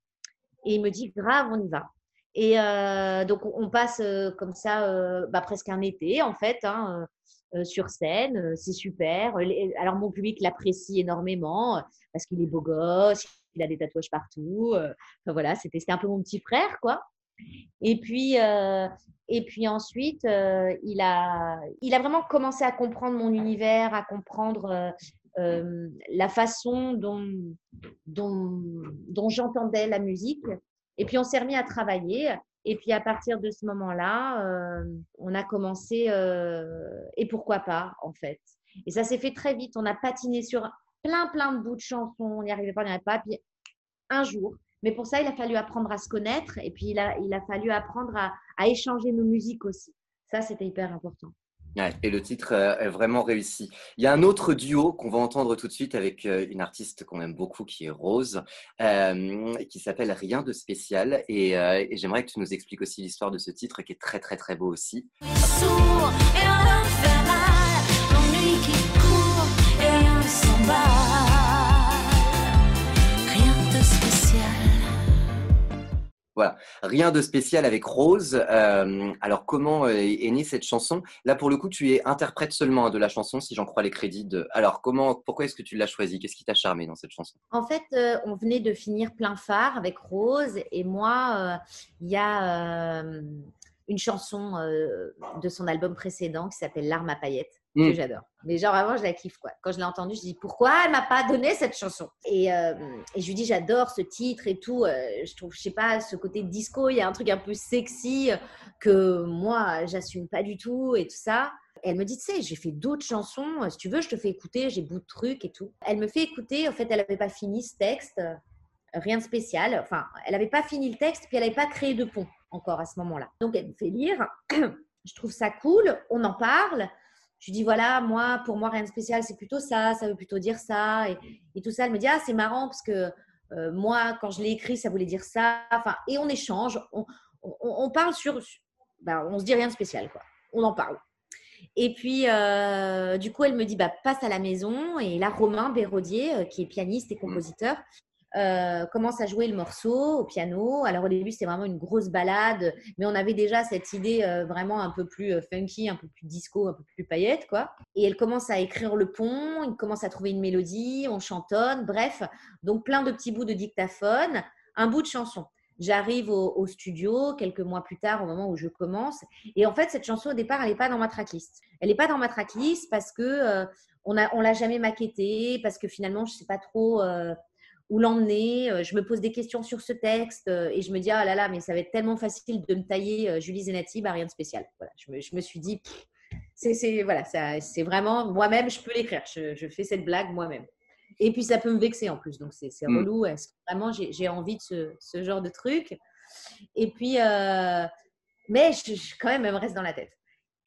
Speaker 2: Et il me dit grave, on y va. Et euh, donc on passe euh, comme ça, euh, bah, presque un été en fait, hein, sur scène, c'est super. Alors mon public l'apprécie énormément parce qu'il est beau gosse, il a des tatouages partout. enfin, voilà, c'était un peu mon petit frère, quoi. Et puis, et puis ensuite, il, a, il a vraiment commencé à comprendre mon univers, à comprendre euh, euh, la façon dont, j'entendais la musique. Et puis, on s'est remis à travailler. Et puis, à partir de ce moment-là, euh, on a commencé, euh, et pourquoi pas, en fait. Et ça s'est fait très vite. On a patiné sur plein, plein de bouts de chansons. On n'y arrivait pas, on n'y arrivait pas. Puis, un jour, mais pour ça, il a fallu apprendre à se connaître et puis il a, fallu apprendre à échanger nos musiques aussi. Ça, c'était hyper important.
Speaker 1: Et le titre euh, est vraiment réussi. Il y a un autre duo qu'on va entendre tout de suite avec euh, une artiste qu'on aime beaucoup qui est Rose, euh, qui s'appelle Rien de spécial. Et, et j'aimerais que tu nous expliques aussi l'histoire de ce titre qui est très très très beau aussi.
Speaker 3: sourd et Rien de spécial
Speaker 1: avec Rose. Euh, alors comment euh, est née cette chanson? Là pour le coup tu es interprète seulement hein, de la chanson si j'en crois les crédits. De... Alors comment, pourquoi est-ce que tu l'as choisie? Qu'est-ce qui t'a charmé dans cette chanson?
Speaker 2: En fait, euh, on venait de finir plein phare avec Rose et moi, il y a une chanson de son album précédent qui s'appelle L'arme à paillettes que
Speaker 1: Mm.
Speaker 2: j'adore. Mais genre vraiment, je la kiffe quoi. Quand je l'ai entendue, je dis pourquoi elle m'a pas donné cette chanson? Et, euh, et je lui dis j'adore ce titre et tout. euh, je trouve, je sais pas, ce côté disco, il y a un truc un peu sexy euh, que moi j'assume pas du tout et tout ça. Elle me dit, tu sais, j'ai fait d'autres chansons. Si tu veux, je te fais écouter. J'ai bout de trucs et tout. Elle me fait écouter. En fait, elle n'avait pas fini ce texte. Rien de spécial. Enfin, elle n'avait pas fini le texte, puis elle n'avait pas créé de pont encore à ce moment-là. Donc, elle me fait lire. [CLEARS THROAT] Je trouve ça cool. On en parle. Je lui dis, voilà, moi, pour moi, rien de spécial, c'est plutôt ça. Ça veut plutôt dire ça. Et, et tout ça. Elle me dit, ah, c'est marrant parce que euh, moi, quand je l'ai écrit, ça voulait dire ça. Enfin, et on échange. On, on- on parle sur. ben, on se dit rien de spécial, quoi. On en parle. Et puis, euh, du coup, elle me dit, bah, passe à la maison. Et là, Romain Béraudier, euh, qui est pianiste et compositeur, euh, commence à jouer le morceau au piano. Alors, au début, c'était vraiment une grosse balade, mais on avait déjà cette idée euh, vraiment un peu plus euh, funky, un peu plus disco, un peu plus paillette, quoi. Et elle commence à écrire le pont, il commence à trouver une mélodie, on chantonne, bref. Donc, plein de petits bouts de dictaphone, un bout de chanson. J'arrive au, studio quelques mois plus tard, au moment où je commence. Et en fait, cette chanson, au départ, elle n'est pas dans ma tracklist. Elle n'est pas dans ma tracklist parce que on a, on l'a jamais maquettée, parce que finalement, je sais pas trop où l'emmener. Euh, Je me pose des questions sur ce texte euh, et je me dis ah là là, mais ça va être tellement facile de me tailler euh, Julie Zenati, bah rien de spécial. Voilà, je me, je me suis dit, c'est, voilà, c'est vraiment moi-même, je peux l'écrire. Je, je fais cette blague moi-même. Et puis ça peut me vexer en plus, donc c'est, c'est
Speaker 1: Mm.
Speaker 2: relou. Est-ce que vraiment j'ai, j'ai envie de ce, ce genre de truc? Et puis, euh, mais je, je- quand même, elle me reste dans la tête.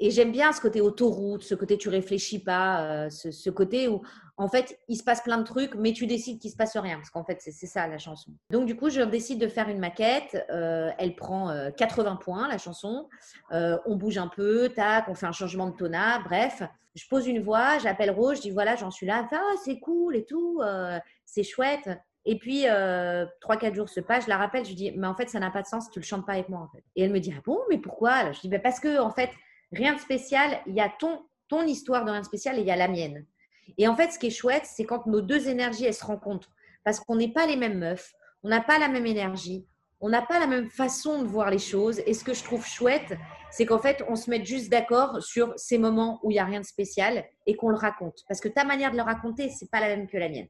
Speaker 2: Et j'aime bien ce côté autoroute, ce côté tu réfléchis pas, euh, ce, ce côté où en fait il se passe plein de trucs, mais tu décides qu'il se passe rien, parce qu'en fait c'est ça la chanson. Donc du coup je décide de faire une maquette, euh, elle prend euh, 80 points la chanson, Euh, on bouge un peu, tac, on fait un changement de tona, bref. Je pose une voix, j'appelle Rose, je dis voilà j'en suis là, ah c'est cool et tout, euh, c'est chouette. Et puis, euh, trois, quatre jours se passent, je la rappelle, je lui dis, mais en fait, ça n'a pas de sens, tu le chantes pas avec moi. Et elle me dit, ah bon, mais pourquoi? Je dis, bah, parce que, en fait, rien de spécial, il y a ton, ton histoire de rien de spécial et il y a la mienne. Et en fait, ce qui est chouette, c'est quand nos deux énergies, elles se rencontrent. Parce qu'on n'est pas les mêmes meufs, on n'a pas la même énergie, on n'a pas la même façon de voir les choses. Et ce que je trouve chouette, c'est qu'en fait, on se mette juste d'accord sur ces moments où il n'y a rien de spécial et qu'on le raconte. Parce que ta manière de le raconter, c'est pas la même que la mienne.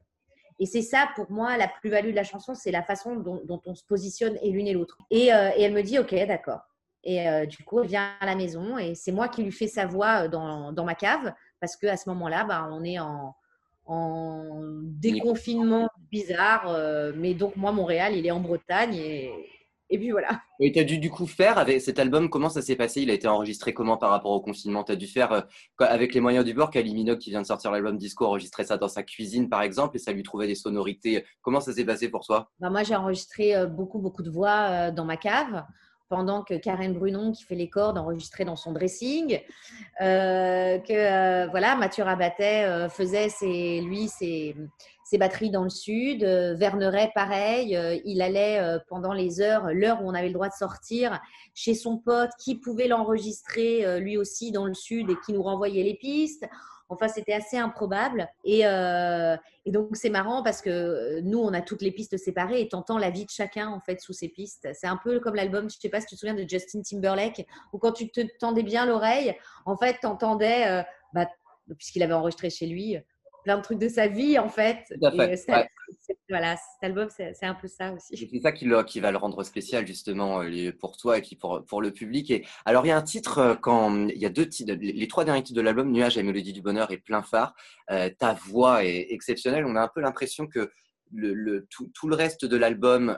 Speaker 2: Et c'est ça, pour moi, la plus-value de la chanson, c'est la façon dont, on se positionne et l'une et l'autre. Et, euh, elle me dit, OK, d'accord. Et euh, du coup, elle vient à la maison et c'est moi qui lui fais sa voix euh, dans ma cave parce qu'à ce moment-là, bah, on est en, en déconfinement bizarre. euh, mais donc, moi, Montréal, il est en Bretagne et, et puis voilà.
Speaker 1: Et tu as dû du coup faire avec cet album, comment ça s'est passé? Il a été enregistré comment par rapport au confinement? Tu as dû faire euh, avec les moyens du bord, Kylie Minogue qui vient de sortir l'album Disco, enregistrer ça dans sa cuisine par exemple et ça lui trouvait des sonorités. Comment ça s'est passé pour toi?
Speaker 2: Bah, moi, j'ai enregistré euh, beaucoup, beaucoup de voix dans ma cave pendant que Karen Brunon, qui fait les cordes, enregistrait dans son dressing. Euh, que euh, voilà, Mathieu Rabatet euh, faisait ses, lui ses, batteries dans le sud. Verneret, pareil, il allait pendant les heures, l'heure où on avait le droit de sortir, chez son pote qui pouvait l'enregistrer lui aussi dans le sud et qui nous renvoyait les pistes. Enfin, c'était assez improbable. Et, euh, et donc, c'est marrant parce que euh, nous, on a toutes les pistes séparées et t'entends la vie de chacun, en fait, sous ces pistes. C'est un peu comme l'album, je sais pas si tu te souviens de Justin Timberlake, où quand tu te tendais bien l'oreille, en fait, t'entendais, euh, bah, puisqu'il avait enregistré chez lui, plein de trucs de sa vie, en fait. Et
Speaker 1: ouais.
Speaker 2: Voilà, cet album, c'est un peu ça aussi.
Speaker 1: C'est ça qui, qui va le rendre spécial justement euh, pour toi et puis pour, le public. Et alors il y a un titre euh, quand il y a deux titres, les trois derniers titres de l'album, Nuages et Mélodie du bonheur et Plein phare. euh, ta voix est exceptionnelle. On a un peu l'impression que tout, le reste de l'album,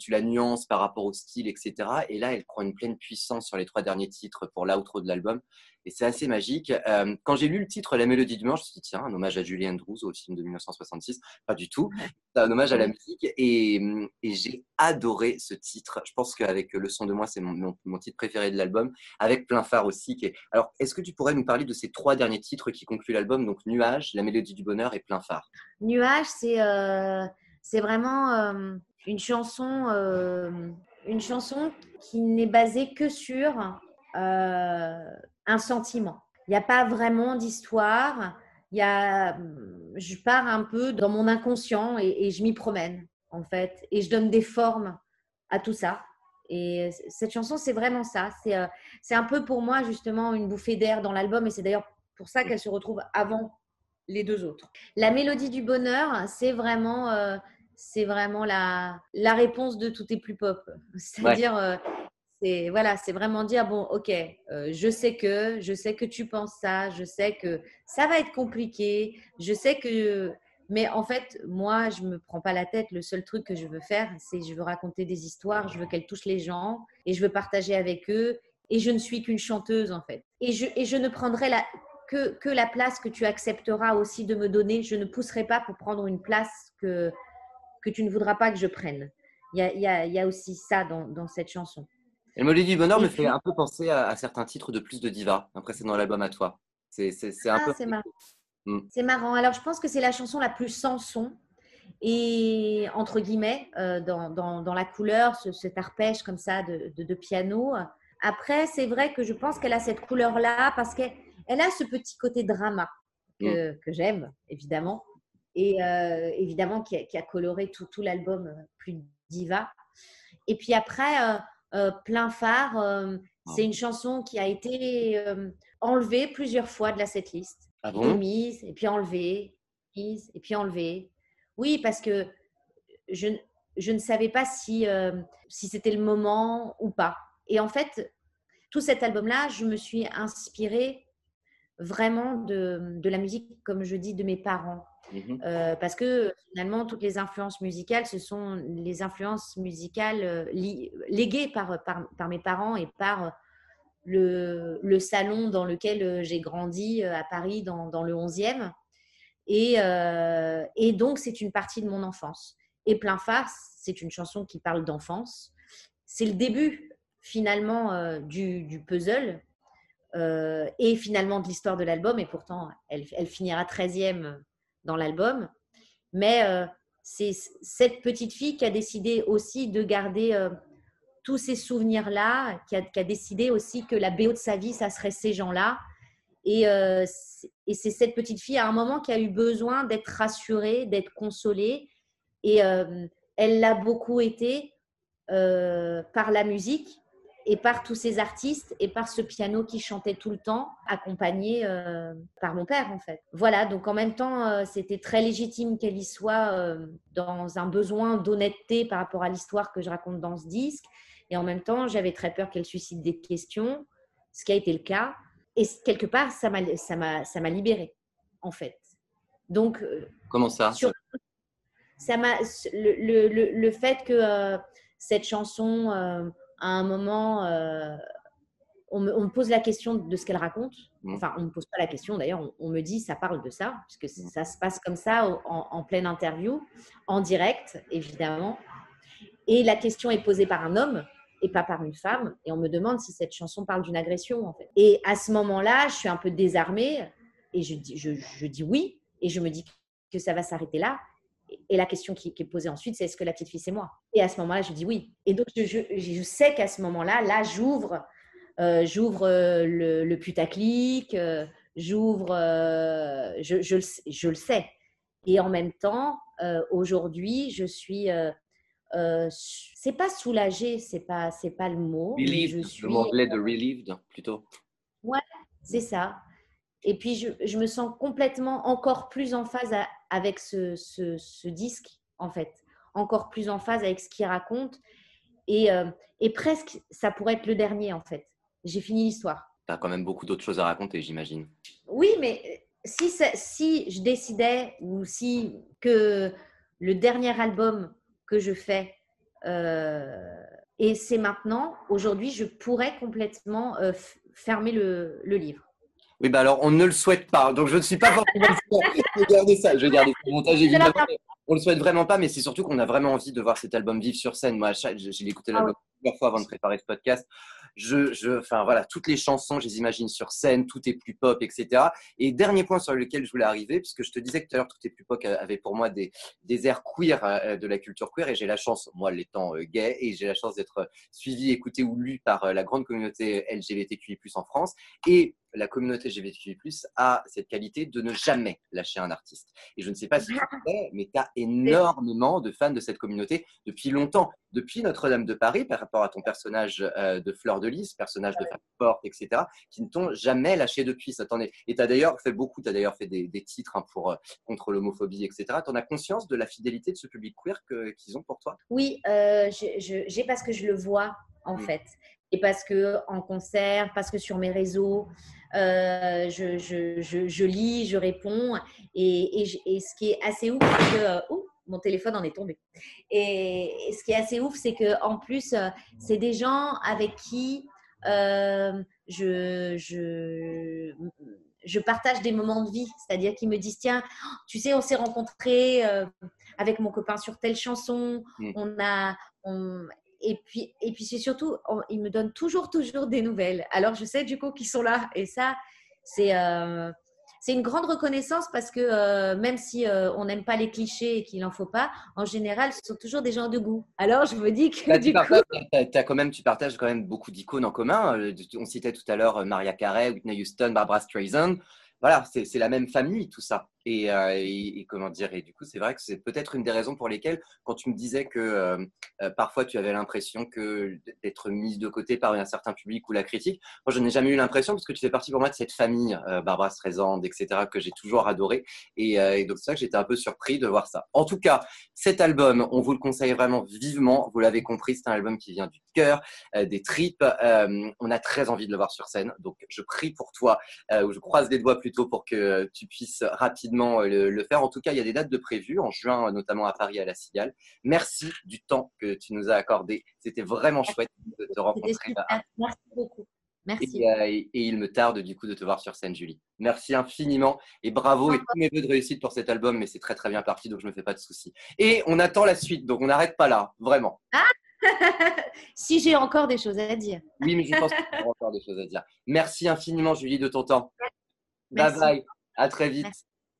Speaker 1: tu la nuances par rapport au style, etc. Et là, elle prend une pleine puissance sur les trois derniers titres pour l'outro de l'album. Et c'est assez magique. Euh, quand j'ai lu le titre La Mélodie du bonheur, je me suis dit, tiens, un hommage à Julie Andrews au film de 1966. Pas du tout. C'est un hommage à la musique. Et, et j'ai adoré ce titre. Je pense qu'avec Le son de moi, c'est mon, mon, mon titre préféré de l'album. Avec Plein phare aussi. Qui est... Alors, est-ce que tu pourrais nous parler de ces trois derniers titres qui concluent l'album? Donc, Nuage, La Mélodie du bonheur et Plein phare.
Speaker 2: Nuage, c'est euh, c'est vraiment euh, une chanson, euh, une chanson qui n'est basée que sur euh, un sentiment. Il n'y a pas vraiment d'histoire. Il y a, je pars un peu dans mon inconscient et, et je m'y promène en fait, et je donne des formes à tout ça. Et cette chanson, c'est vraiment ça. C'est euh, c'est un peu pour moi justement une bouffée d'air dans l'album, et c'est d'ailleurs pour ça qu'elle se retrouve avant les deux autres. La mélodie du bonheur, c'est vraiment, euh, c'est vraiment la, la réponse de tout est plus pop. [LAUGHS] C'est-à-dire, euh, c'est voilà, c'est vraiment dire bon, ok, euh, je sais que, je sais que tu penses ça, je sais que ça va être compliqué, je sais que, mais en fait, moi, je me prends pas la tête. Le seul truc que je veux faire, c'est je veux raconter des histoires, je veux qu'elles touchent les gens et je veux partager avec eux. Et je ne suis qu'une chanteuse en fait. Et je, et je ne prendrai la, que, que la place que tu accepteras aussi de me donner. Je ne pousserai pas pour prendre une place que, que tu ne voudras pas que je prenne. Il y a, il y a, il y a aussi ça dans, dans cette chanson.
Speaker 1: Et le Mélodie du bonheur
Speaker 2: Et
Speaker 1: me fait un peu penser à, à certains titres de plus de diva, un précédent album à toi. C'est c'est- c'est un
Speaker 2: Ah,
Speaker 1: peu.
Speaker 2: c'est marrant.
Speaker 1: Mm.
Speaker 2: C'est marrant. Alors, je pense que c'est la chanson la plus sans son et entre guillemets euh, dans, dans, dans la couleur, ce, cet arpège comme ça de, de, de piano. Après, c'est vrai que je pense qu'elle a cette couleur-là parce qu'elle elle a ce petit côté drama que, que j'aime, évidemment. Et euh, évidemment, qui a, qui a coloré tout, tout l'album euh, plus diva. Et puis après, euh, Plein phare, euh, c'est une chanson qui a été euh, enlevée plusieurs fois de la setlist
Speaker 1: Ah
Speaker 2: et
Speaker 1: bon?
Speaker 2: mise, et puis enlevée, mise, et puis enlevée. Oui, parce que je, je ne savais pas si, euh, si c'était le moment ou pas. Et en fait, tout cet album-là, je me suis inspirée vraiment de, de la musique, comme je dis, de mes parents.
Speaker 1: Mhm.
Speaker 2: Euh, parce que finalement, toutes les influences musicales, ce sont les influences musicales euh, li- léguées par, par, par mes parents et par le, le salon dans lequel euh, j'ai grandi à Paris, dans, dans le 11e. Et, euh, et donc, c'est une partie de mon enfance. Et Plein phare, c'est une chanson qui parle d'enfance. C'est le début, finalement, euh, du, du puzzle euh, et finalement de l'histoire de l'album. Et pourtant, elle, finira 13e dans l'album. Mais euh, c'est cette petite fille qui a décidé aussi de garder euh, tous ces souvenirs-là, qui a, décidé aussi que la BO de sa vie, ça serait ces gens-là. Et, c'est- et c'est cette petite fille à un moment qui a eu besoin d'être rassurée, d'être consolée. Et elle l'a beaucoup été par la musique. Et par tous ces artistes et par ce piano qui chantait tout le temps, accompagné euh, par mon père en fait. Voilà, donc en même temps, euh, c'était très légitime qu'elle y soit euh, dans un besoin d'honnêteté par rapport à l'histoire que je raconte dans ce disque. Et en même temps, j'avais très peur qu'elle suscite des questions, ce qui a été le cas. Et quelque part, ça m'a, libérée, en fait. Donc,
Speaker 1: comment ça?
Speaker 2: sur, ça m'a le, le, le, fait que cette chanson à un moment, euh, on, me, pose la question de ce qu'elle raconte. Mmh. Enfin, on ne me pose pas la question d'ailleurs, on, me dit ça parle de ça, puisque mmh. ça se passe comme ça en, pleine interview, en direct évidemment. Et la question est posée par un homme et pas par une femme. Et on me demande si cette chanson parle d'une agression en fait. Et à ce moment-là, je suis un peu désarmée et je dis, je dis oui. Et je me dis que ça va s'arrêter là. Et la question qui, est posée ensuite, c'est est-ce que la petite fille, c'est moi? Et à ce moment-là, je dis oui. Et donc, je, sais qu'à ce moment-là, là, j'ouvre euh, j'ouvre euh, le, putaclic, euh, j'ouvre, je, je, je, le sais. Et en même temps, aujourd'hui, je suis, c'est pas soulagée, c'est pas, c'est pas le mot.
Speaker 1: Relieved, je suis, le mot anglais de relieved, plutôt.
Speaker 2: Ouais, c'est ça. Et puis, je, je, me sens complètement encore plus en phase avec ce, ce, disque, en fait. Encore plus en phase avec ce qu'il raconte. Et, euh, et, presque, ça pourrait être le dernier, en fait. J'ai fini l'histoire.
Speaker 1: Tu as quand même beaucoup d'autres choses à raconter, j'imagine.
Speaker 2: Oui, mais si, si je décidais, ou si que le dernier album que je fais, euh, et c'est maintenant, aujourd'hui, je pourrais complètement euh, fermer le, le livre.
Speaker 1: Oui, bah alors on ne le souhaite pas. Donc je ne suis pas forcément. je vais garder ça. Je vais garder ce montage évidemment. On le souhaite vraiment pas, mais c'est surtout qu'on a vraiment envie de voir cet album vivre sur scène. Moi, j'ai écouté l'album ah plusieurs fois avant de préparer ce podcast je, enfin voilà, toutes les chansons, je les imagine sur scène, tout est plus pop, etc. Et dernier point sur lequel je voulais arriver, puisque je te disais que tout à l'heure, tout est plus pop avait pour moi des, airs queer euh, de la culture queer, et j'ai la chance, moi l'étant euh, gay, et j'ai la chance d'être suivi, écouté ou lu par euh, la grande communauté LGBTQI+ en France, et la communauté LGBTQI+, a cette qualité de ne jamais lâcher un artiste. Et je ne sais pas si tu sais, mais tu as énormément de fans de cette communauté depuis longtemps. Depuis Notre-Dame de Paris, par rapport à ton personnage de Fleur de Lys, personnage de femme forte, etc., qui ne t'ont jamais lâché depuis. Ça Et tu as d'ailleurs fait beaucoup, tu as d'ailleurs fait des, titres hein, pour, euh, contre l'homophobie, etc. Tu en as conscience de la fidélité de ce public queer qu'ils ont pour toi?
Speaker 2: Oui, euh, j'ai parce que je le vois, en mmh. fait. Et parce que en concert, parce que sur mes réseaux, euh, je, je, lis, je réponds. Et, et, ce qui est assez ouf, c'est que mon téléphone en est tombé. Et, ce qui est assez ouf, c'est que en plus, euh, c'est des gens avec qui euh, je, je, je, partage des moments de vie. C'est-à-dire qu'ils me disent tiens, tu sais, on s'est rencontrés euh, avec mon copain sur telle chanson. Mm. On a. et puis, et puis c'est surtout, ils me donnent toujours, toujours des nouvelles. Alors, je sais du coup qu'ils sont là. Et ça, c'est c'est une grande reconnaissance parce que euh, même si euh, on n'aime pas les clichés et qu'il n'en faut pas, en général, ce sont toujours des gens de goût. Alors, je me dis que du
Speaker 1: coup... quand même, tu partages quand même beaucoup d'icônes en commun. Euh, on citait tout à l'heure Maria Carey, Whitney Houston, Barbara Streisand. Voilà, c'est la même famille, tout ça. Euh, et, comment dire du coup, c'est vrai que c'est peut-être une des raisons pour lesquelles, quand tu me disais que euh, euh, parfois tu avais l'impression d'être mise de côté par un certain public ou la critique, moi je n'ai jamais eu l'impression parce que tu fais partie pour moi de cette famille, Barbara Streisand, etc., que j'ai toujours adoré. Et, donc c'est ça que j'étais un peu surpris de voir ça. En tout cas, cet album, on vous le conseille vraiment vivement. Vous l'avez compris, c'est un album qui vient du cœur, des tripes. on a très envie de le voir sur scène. Donc je prie pour toi, ou je croise les doigts plutôt pour que tu puisses rapidement euh, le, faire. En tout cas, il y a des dates de prévues, en juin notamment à Paris à la Cigale. Merci du temps que tu nous as accordé. C'était vraiment chouette de te rencontrer.
Speaker 2: Merci beaucoup. Merci.
Speaker 1: Euh, et, il me tarde du coup de te voir sur scène, Julie. Merci infiniment et bravo et tous mes voeux de réussite pour cet album, mais c'est très très bien parti, donc je ne me fais pas de soucis. Et on attend la suite, donc on n'arrête pas là, vraiment.
Speaker 2: Ah [LAUGHS] si j'ai encore des choses à dire.
Speaker 1: Oui, mais je pense qu'il y encore des choses à dire. Merci infiniment, Julie, de ton temps. Bye bye. À très vite.